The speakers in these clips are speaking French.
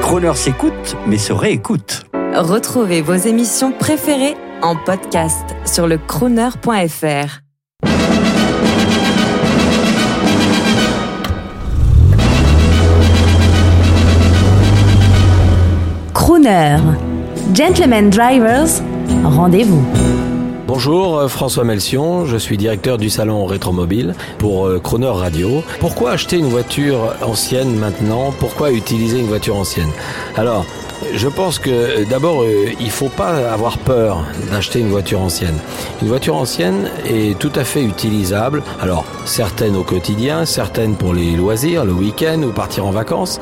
Croner s'écoute, mais se réécoute. Retrouvez vos émissions préférées en podcast sur le crooner.fr. Crooner. Gentlemen Drivers, rendez-vous. Bonjour, euh, François Melsion, je suis directeur du salon Rétromobile pour euh, Croner Radio. Pourquoi acheter une voiture ancienne maintenant? Pourquoi utiliser une voiture ancienne? Alors, je pense que euh, d'abord, il faut pas avoir peur d'acheter une voiture ancienne. Une voiture ancienne est tout à fait utilisable. Alors, certaines au quotidien, certaines pour les loisirs, le week-end ou partir en vacances.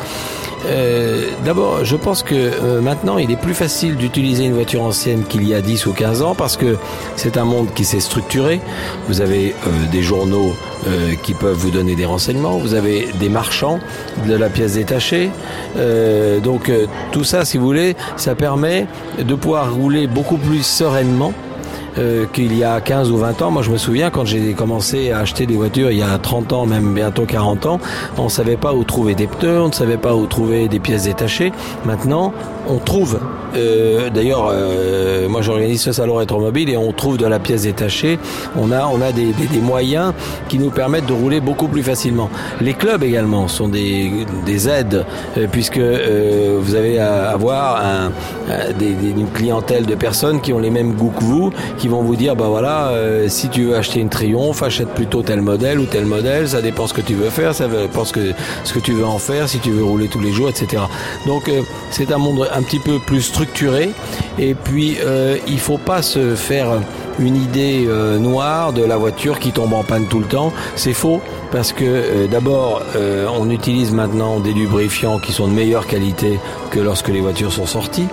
Euh, D'abord, je pense que euh, maintenant, il est plus facile d'utiliser une voiture ancienne qu'il y a 10 ou 15 ans parce que c'est un monde qui s'est structuré. Vous avez euh, des journaux euh, qui peuvent vous donner des renseignements, vous avez des marchands de la pièce détachée. Euh, donc tout ça, si vous voulez, ça permet de pouvoir rouler beaucoup plus sereinement euh, qu'il y a 15 ou 20 ans. Moi, je me souviens quand j'ai commencé à acheter des voitures il y a 30 ans, même bientôt 40 ans, on savait pas où trouver des pneus, on ne savait pas où trouver des pièces détachées. Maintenant, on trouve. Euh, D'ailleurs, euh, moi, j'organise ce salon rétromobile et on trouve de la pièce détachée. On a, on a des, moyens qui nous permettent de rouler beaucoup plus facilement. Les clubs également sont des, des aides puisque vous avez à avoir un, des, une clientèle de personnes qui ont les mêmes goûts que vous, qui vont vous dire bah voilà euh, si tu veux acheter une Triomphe achète plutôt tel modèle ou tel modèle ça dépend ce que tu veux faire ça dépend ce que ce que tu veux en faire si tu veux rouler tous les jours etc donc euh, c'est un monde un petit peu plus structuré et puis euh, il faut pas se faire une idée euh, noire de la voiture qui tombe en panne tout le temps. C'est faux parce que euh, d'abord euh, on utilise maintenant des lubrifiants qui sont de meilleure qualité que lorsque les voitures sont sorties.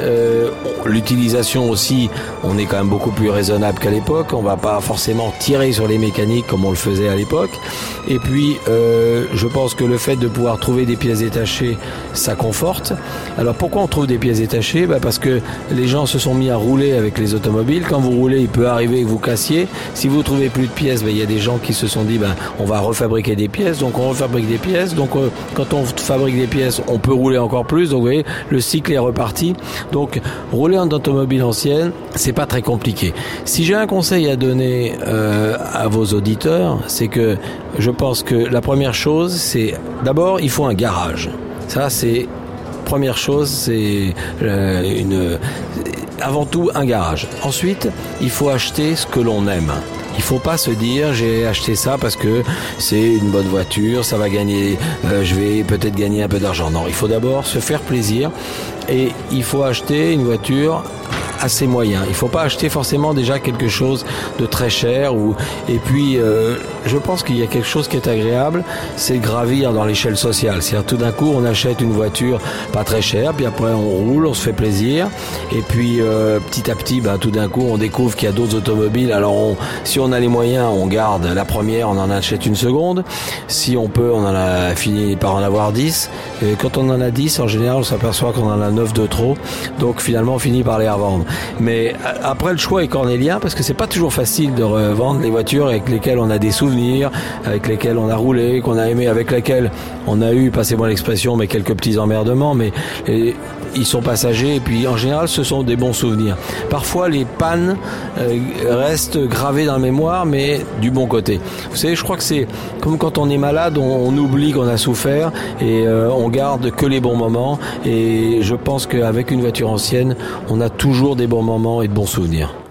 Euh, l'utilisation aussi on est quand même beaucoup plus raisonnable qu'à l'époque. On va pas forcément tirer sur les mécaniques comme on le faisait à l'époque. Et puis euh, je pense que le fait de pouvoir trouver des pièces détachées ça conforte. Alors pourquoi on trouve des pièces détachées? Bah parce que les gens se sont mis à rouler avec les automobiles. Quand vous roulez il peut arriver que vous cassiez. Si vous trouvez plus de pièces bah, il y a des gens qui se sont dit bah, on va refabriquer des pièces. Donc on refabrique des pièces. Donc euh, quand on fabrique des pièces on peut rouler encore plus. Donc vous voyez le cycle est reparti. Donc rouler en automobile ancienne c'est pas très compliqué. Si j'ai un conseil à donner euh, à vos auditeurs c'est que je pense que la première chose c'est d'abord il faut un garage. Ça c'est première chose c'est euh, une avant tout un garage ensuite il faut acheter ce que l'on aime il faut pas se dire j'ai acheté ça parce que c'est une bonne voiture, ça va gagner, euh, je vais peut-être gagner un peu d'argent. Non, il faut d'abord se faire plaisir et il faut acheter une voiture à ses moyens. Il ne faut pas acheter forcément déjà quelque chose de très cher. Ou... Et puis, euh, je pense qu'il y a quelque chose qui est agréable, c'est gravir dans l'échelle sociale. C'est-à-dire tout d'un coup, on achète une voiture pas très chère, puis après on roule, on se fait plaisir. Et puis, euh, petit à petit, ben, tout d'un coup, on découvre qu'il y a d'autres automobiles. Alors, on, si on a les moyens, on garde la première, on en achète une seconde. Si on peut, on en a fini par en avoir 10. Et quand on en a 10, en général, on s'aperçoit qu'on en a 9 de trop. Donc, finalement, on finit par les revendre. Mais après, le choix est cornélien parce que c'est pas toujours facile de revendre les voitures avec lesquelles on a des souvenirs, avec lesquelles on a roulé, qu'on a aimé, avec lesquelles on a eu, passez-moi l'expression, mais quelques petits emmerdements, mais ils sont passagers et puis en général ce sont des bons souvenirs. Parfois les pannes euh, restent gravées dans la mémoire mais du bon côté. Vous savez, je crois que c'est comme quand on est malade, on, on oublie qu'on a souffert et euh, on garde que les bons moments et je pense qu'avec une voiture ancienne, on a toujours des bons moments et de bons souvenirs.